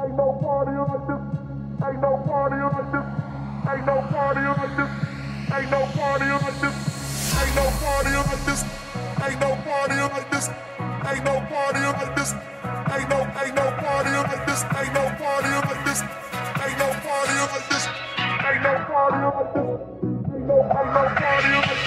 Ain't no party like this. Ain't no party like this. Ain't no party like this. Ain't no party like this. Ain't no party like this. Ain't no party like this. Ain't no party like this. Ain't no ain't no party like this. Ain't no party like this. Ain't no party like this. Ain't no. Ain't no ain't no party like this.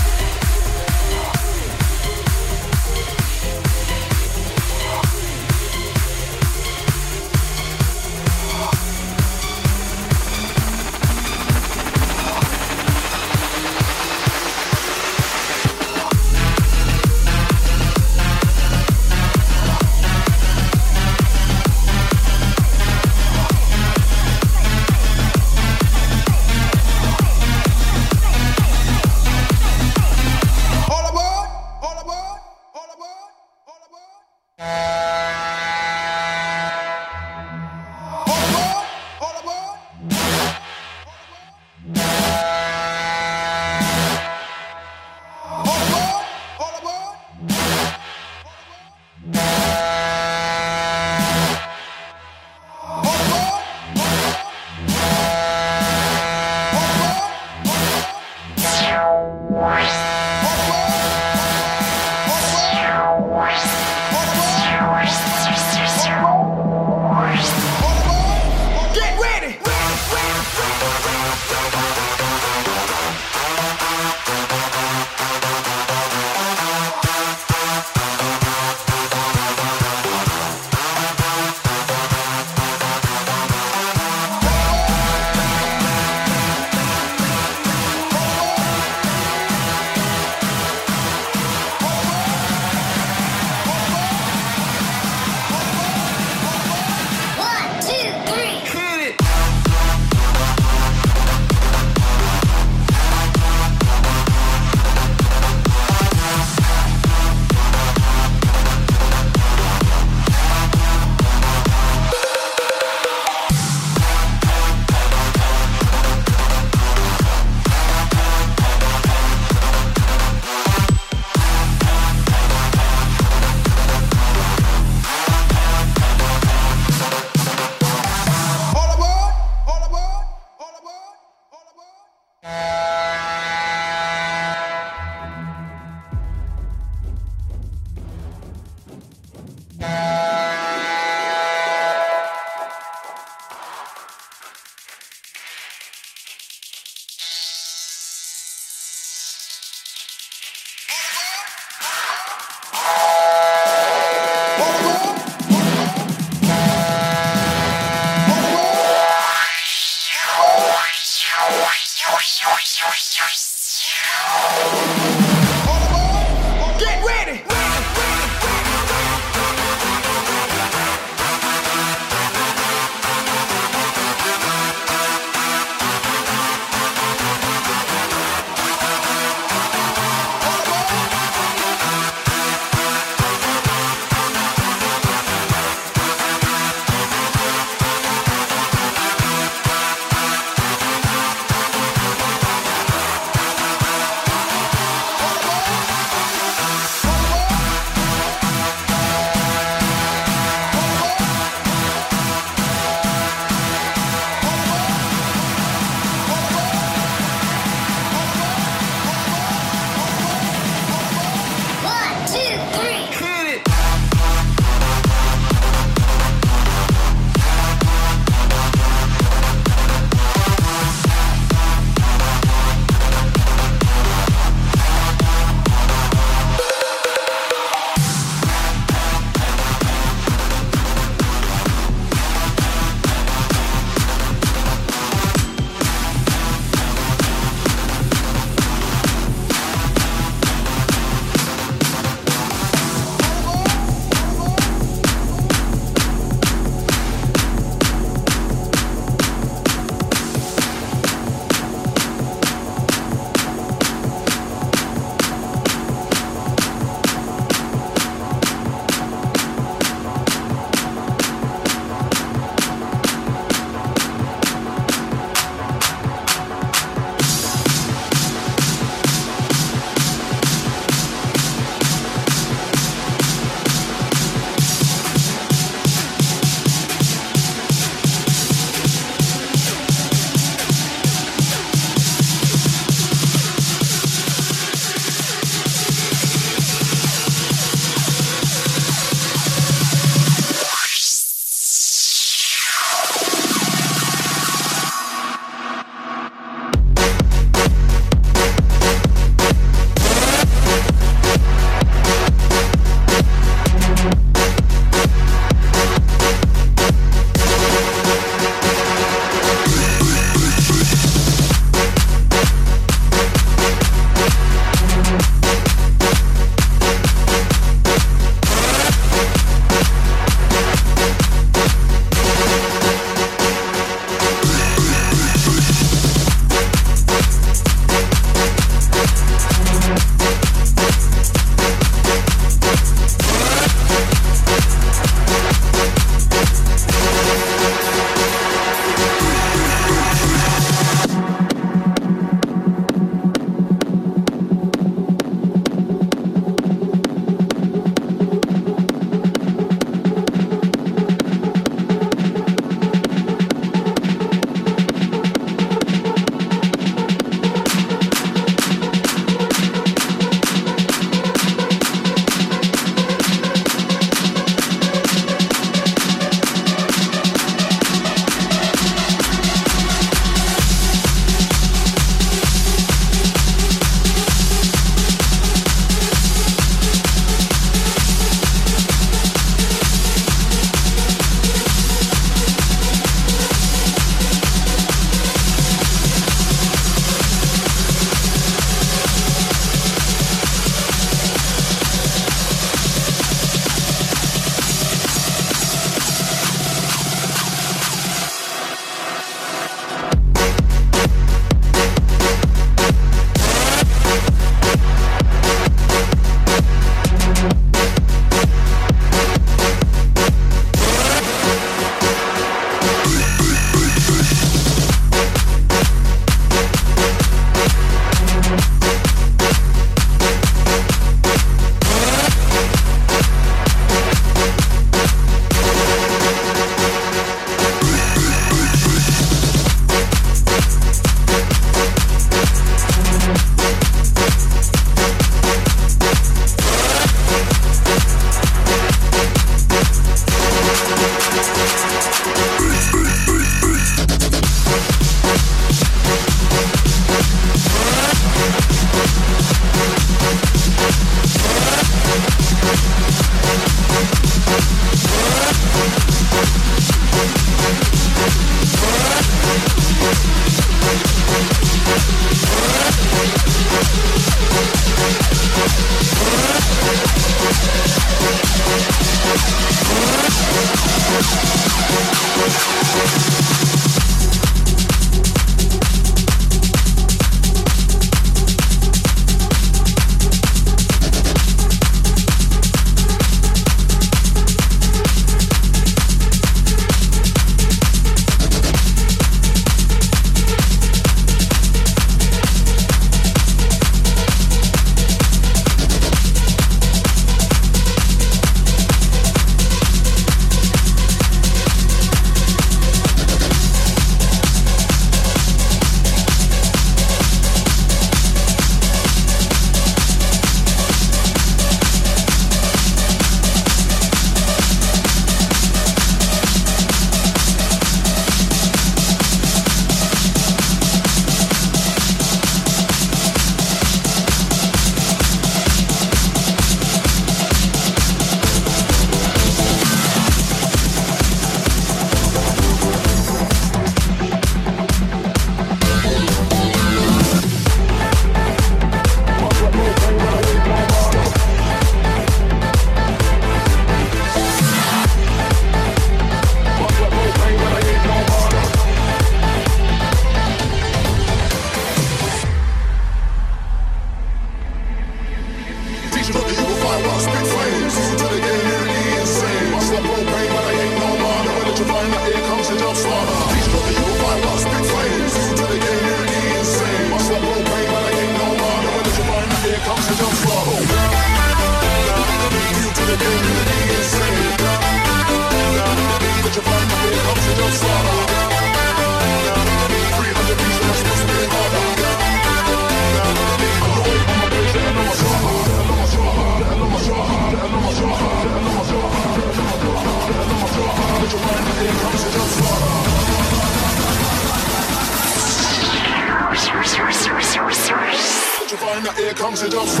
On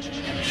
Silence.